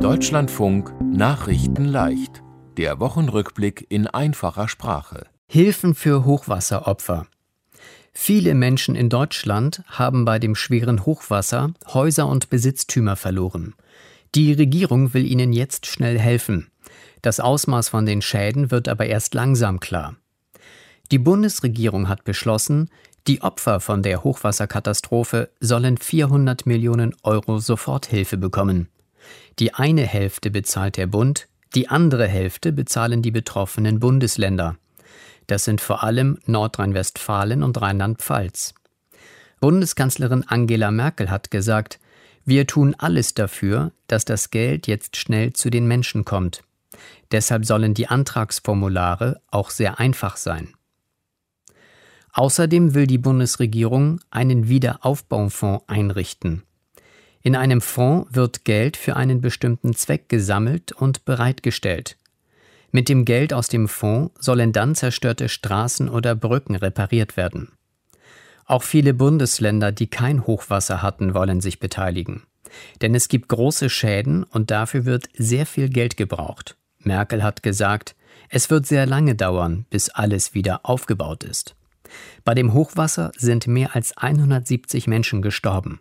Deutschlandfunk Nachrichten leicht. Der Wochenrückblick in einfacher Sprache. Hilfen für Hochwasseropfer. Viele Menschen in Deutschland haben bei dem schweren Hochwasser Häuser und Besitztümer verloren. Die Regierung will ihnen jetzt schnell helfen. Das Ausmaß von den Schäden wird aber erst langsam klar. Die Bundesregierung hat beschlossen, die Opfer von der Hochwasserkatastrophe sollen 400 Millionen Euro Soforthilfe bekommen. Die eine Hälfte bezahlt der Bund, die andere Hälfte bezahlen die betroffenen Bundesländer. Das sind vor allem Nordrhein-Westfalen und Rheinland-Pfalz. Bundeskanzlerin Angela Merkel hat gesagt, wir tun alles dafür, dass das Geld jetzt schnell zu den Menschen kommt. Deshalb sollen die Antragsformulare auch sehr einfach sein. Außerdem will die Bundesregierung einen Wiederaufbaufonds einrichten. In einem Fonds wird Geld für einen bestimmten Zweck gesammelt und bereitgestellt. Mit dem Geld aus dem Fonds sollen dann zerstörte Straßen oder Brücken repariert werden. Auch viele Bundesländer, die kein Hochwasser hatten, wollen sich beteiligen. Denn es gibt große Schäden und dafür wird sehr viel Geld gebraucht. Merkel hat gesagt, es wird sehr lange dauern, bis alles wieder aufgebaut ist. Bei dem Hochwasser sind mehr als 170 Menschen gestorben.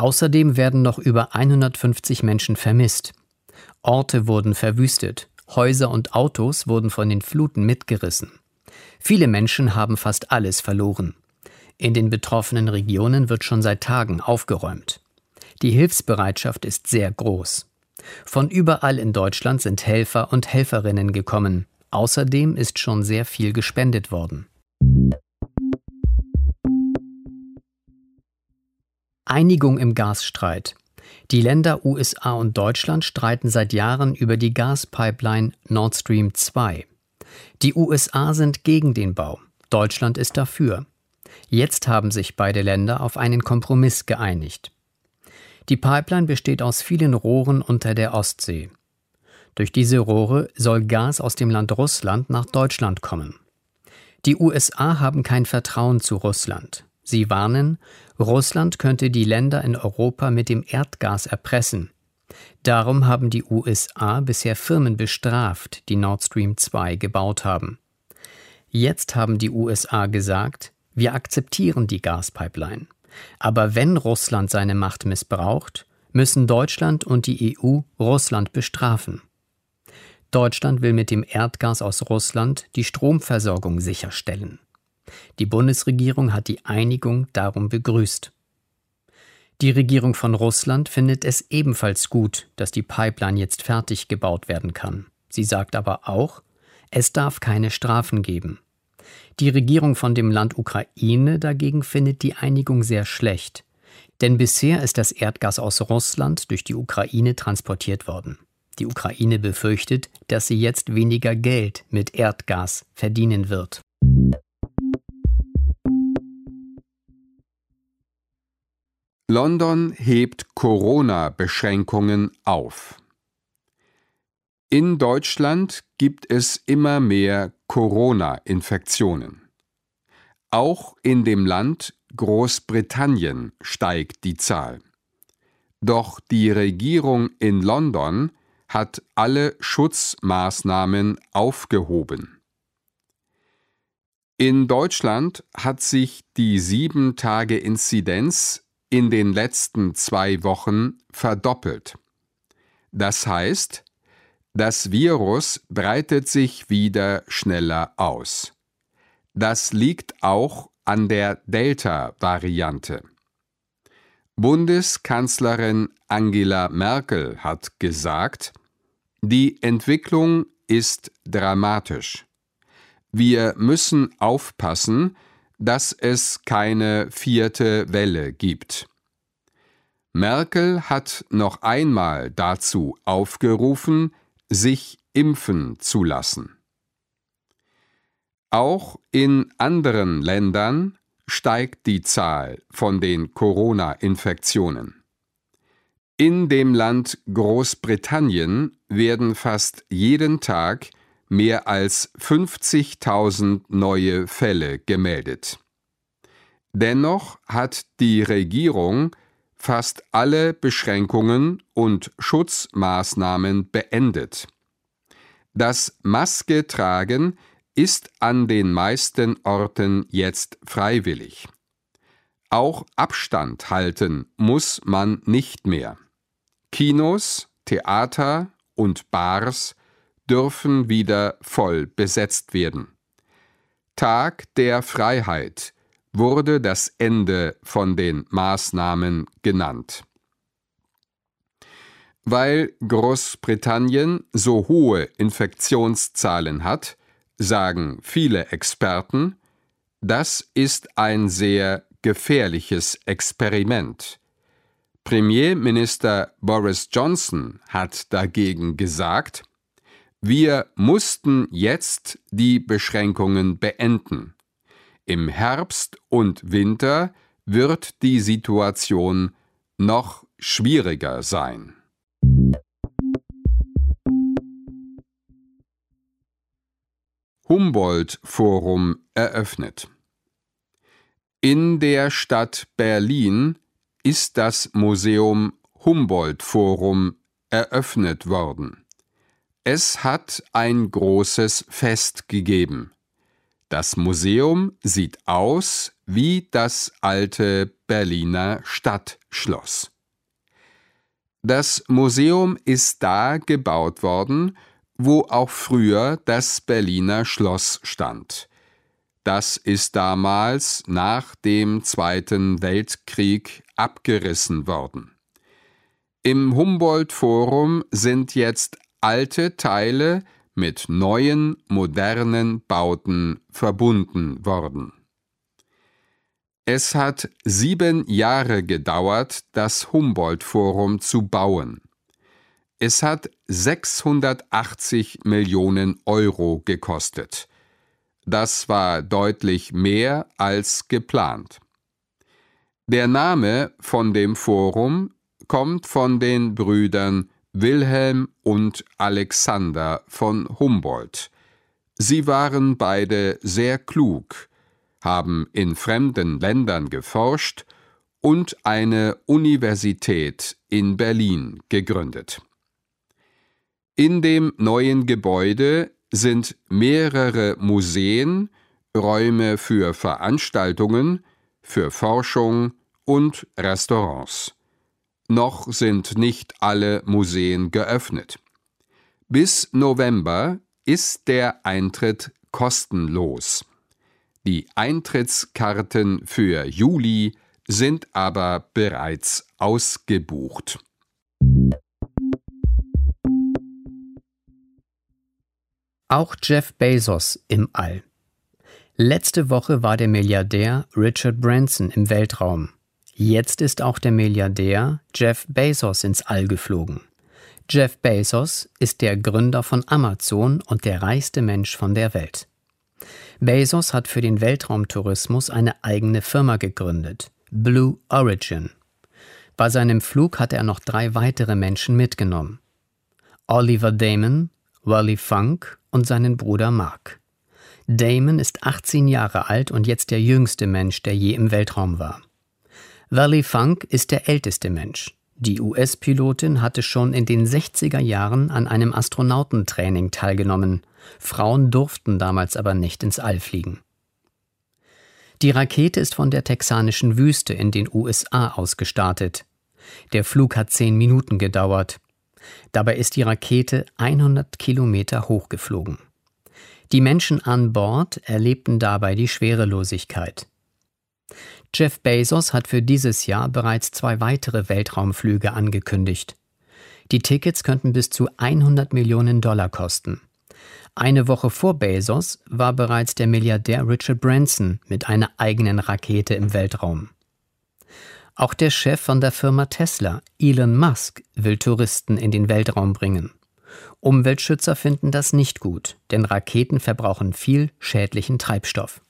Außerdem werden noch über 150 Menschen vermisst. Orte wurden verwüstet, Häuser und Autos wurden von den Fluten mitgerissen. Viele Menschen haben fast alles verloren. In den betroffenen Regionen wird schon seit Tagen aufgeräumt. Die Hilfsbereitschaft ist sehr groß. Von überall in Deutschland sind Helfer und Helferinnen gekommen. Außerdem ist schon sehr viel gespendet worden. Einigung im Gasstreit. Die Länder USA und Deutschland streiten seit Jahren über die Gaspipeline Nord Stream 2. Die USA sind gegen den Bau, Deutschland ist dafür. Jetzt haben sich beide Länder auf einen Kompromiss geeinigt. Die Pipeline besteht aus vielen Rohren unter der Ostsee. Durch diese Rohre soll Gas aus dem Land Russland nach Deutschland kommen. Die USA haben kein Vertrauen zu Russland. Sie warnen, Russland könnte die Länder in Europa mit dem Erdgas erpressen. Darum haben die USA bisher Firmen bestraft, die Nord Stream 2 gebaut haben. Jetzt haben die USA gesagt, wir akzeptieren die Gaspipeline. Aber wenn Russland seine Macht missbraucht, müssen Deutschland und die EU Russland bestrafen. Deutschland will mit dem Erdgas aus Russland die Stromversorgung sicherstellen. Die Bundesregierung hat die Einigung darum begrüßt. Die Regierung von Russland findet es ebenfalls gut, dass die Pipeline jetzt fertig gebaut werden kann. Sie sagt aber auch, es darf keine Strafen geben. Die Regierung von dem Land Ukraine dagegen findet die Einigung sehr schlecht, denn bisher ist das Erdgas aus Russland durch die Ukraine transportiert worden. Die Ukraine befürchtet, dass sie jetzt weniger Geld mit Erdgas verdienen wird. London hebt Corona-Beschränkungen auf. In Deutschland gibt es immer mehr Corona-Infektionen. Auch in dem Land Großbritannien steigt die Zahl. Doch die Regierung in London hat alle Schutzmaßnahmen aufgehoben. In Deutschland hat sich die 7-Tage-Inzidenz in den letzten zwei Wochen verdoppelt. Das heißt, das Virus breitet sich wieder schneller aus. Das liegt auch an der Delta-Variante. Bundeskanzlerin Angela Merkel hat gesagt, die Entwicklung ist dramatisch. Wir müssen aufpassen, dass es keine vierte Welle gibt. Merkel hat noch einmal dazu aufgerufen, sich impfen zu lassen. Auch in anderen Ländern steigt die Zahl von den Corona-Infektionen. In dem Land Großbritannien werden fast jeden Tag mehr als 50.000 neue Fälle gemeldet. Dennoch hat die Regierung fast alle Beschränkungen und Schutzmaßnahmen beendet. Das Maske tragen ist an den meisten Orten jetzt freiwillig. Auch Abstand halten muss man nicht mehr. Kinos, Theater und Bars dürfen wieder voll besetzt werden. Tag der Freiheit wurde das Ende von den Maßnahmen genannt. Weil Großbritannien so hohe Infektionszahlen hat, sagen viele Experten, das ist ein sehr gefährliches Experiment. Premierminister Boris Johnson hat dagegen gesagt, wir mussten jetzt die Beschränkungen beenden. Im Herbst und Winter wird die Situation noch schwieriger sein. Humboldt-Forum eröffnet. In der Stadt Berlin ist das Museum Humboldt-Forum eröffnet worden. Es hat ein großes Fest gegeben. Das Museum sieht aus wie das alte Berliner Stadtschloss. Das Museum ist da gebaut worden, wo auch früher das Berliner Schloss stand. Das ist damals nach dem Zweiten Weltkrieg abgerissen worden. Im Humboldt-Forum sind jetzt alte Teile mit neuen, modernen Bauten verbunden worden. Es hat sieben Jahre gedauert, das Humboldt-Forum zu bauen. Es hat 680 Millionen Euro gekostet. Das war deutlich mehr als geplant. Der Name von dem Forum kommt von den Brüdern Wilhelm und Alexander von Humboldt. Sie waren beide sehr klug, haben in fremden Ländern geforscht und eine Universität in Berlin gegründet. In dem neuen Gebäude sind mehrere Museen, Räume für Veranstaltungen, für Forschung und Restaurants. Noch sind nicht alle Museen geöffnet. Bis November ist der Eintritt kostenlos. Die Eintrittskarten für Juli sind aber bereits ausgebucht. Auch Jeff Bezos im All. Letzte Woche war der Milliardär Richard Branson im Weltraum. Jetzt ist auch der Milliardär Jeff Bezos ins All geflogen. Jeff Bezos ist der Gründer von Amazon und der reichste Mensch von der Welt. Bezos hat für den Weltraumtourismus eine eigene Firma gegründet, Blue Origin. Bei seinem Flug hat er noch drei weitere Menschen mitgenommen. Oliver Damon, Wally Funk und seinen Bruder Mark. Damon ist 18 Jahre alt und jetzt der jüngste Mensch, der je im Weltraum war. Valley Funk ist der älteste Mensch. Die US-Pilotin hatte schon in den 60er Jahren an einem Astronautentraining teilgenommen. Frauen durften damals aber nicht ins All fliegen. Die Rakete ist von der texanischen Wüste in den USA ausgestartet. Der Flug hat zehn Minuten gedauert. Dabei ist die Rakete 100 Kilometer hochgeflogen. Die Menschen an Bord erlebten dabei die Schwerelosigkeit. Jeff Bezos hat für dieses Jahr bereits zwei weitere Weltraumflüge angekündigt. Die Tickets könnten bis zu 100 Millionen Dollar kosten. Eine Woche vor Bezos war bereits der Milliardär Richard Branson mit einer eigenen Rakete im Weltraum. Auch der Chef von der Firma Tesla, Elon Musk, will Touristen in den Weltraum bringen. Umweltschützer finden das nicht gut, denn Raketen verbrauchen viel schädlichen Treibstoff.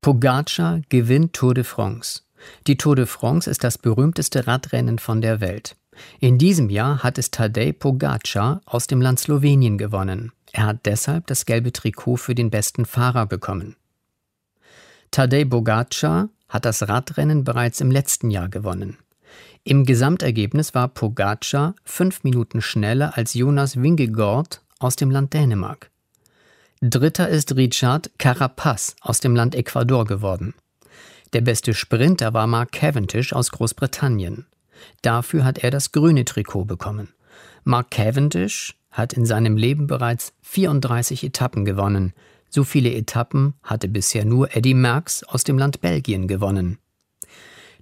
Pogacar gewinnt Tour de France. Die Tour de France ist das berühmteste Radrennen von der Welt. In diesem Jahr hat es Tadej Pogacar aus dem Land Slowenien gewonnen. Er hat deshalb das gelbe Trikot für den besten Fahrer bekommen. Tadej Bogacar hat das Radrennen bereits im letzten Jahr gewonnen. Im Gesamtergebnis war Pogacar fünf Minuten schneller als Jonas Vingegaard aus dem Land Dänemark. Dritter ist Richard Carapaz aus dem Land Ecuador geworden. Der beste Sprinter war Mark Cavendish aus Großbritannien. Dafür hat er das grüne Trikot bekommen. Mark Cavendish hat in seinem Leben bereits 34 Etappen gewonnen. So viele Etappen hatte bisher nur Eddy Merckx aus dem Land Belgien gewonnen.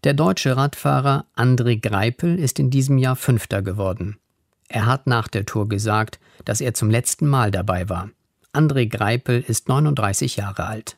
Der deutsche Radfahrer André Greipel ist in diesem Jahr Fünfter geworden. Er hat nach der Tour gesagt, dass er zum letzten Mal dabei war. André Greipel ist 39 Jahre alt.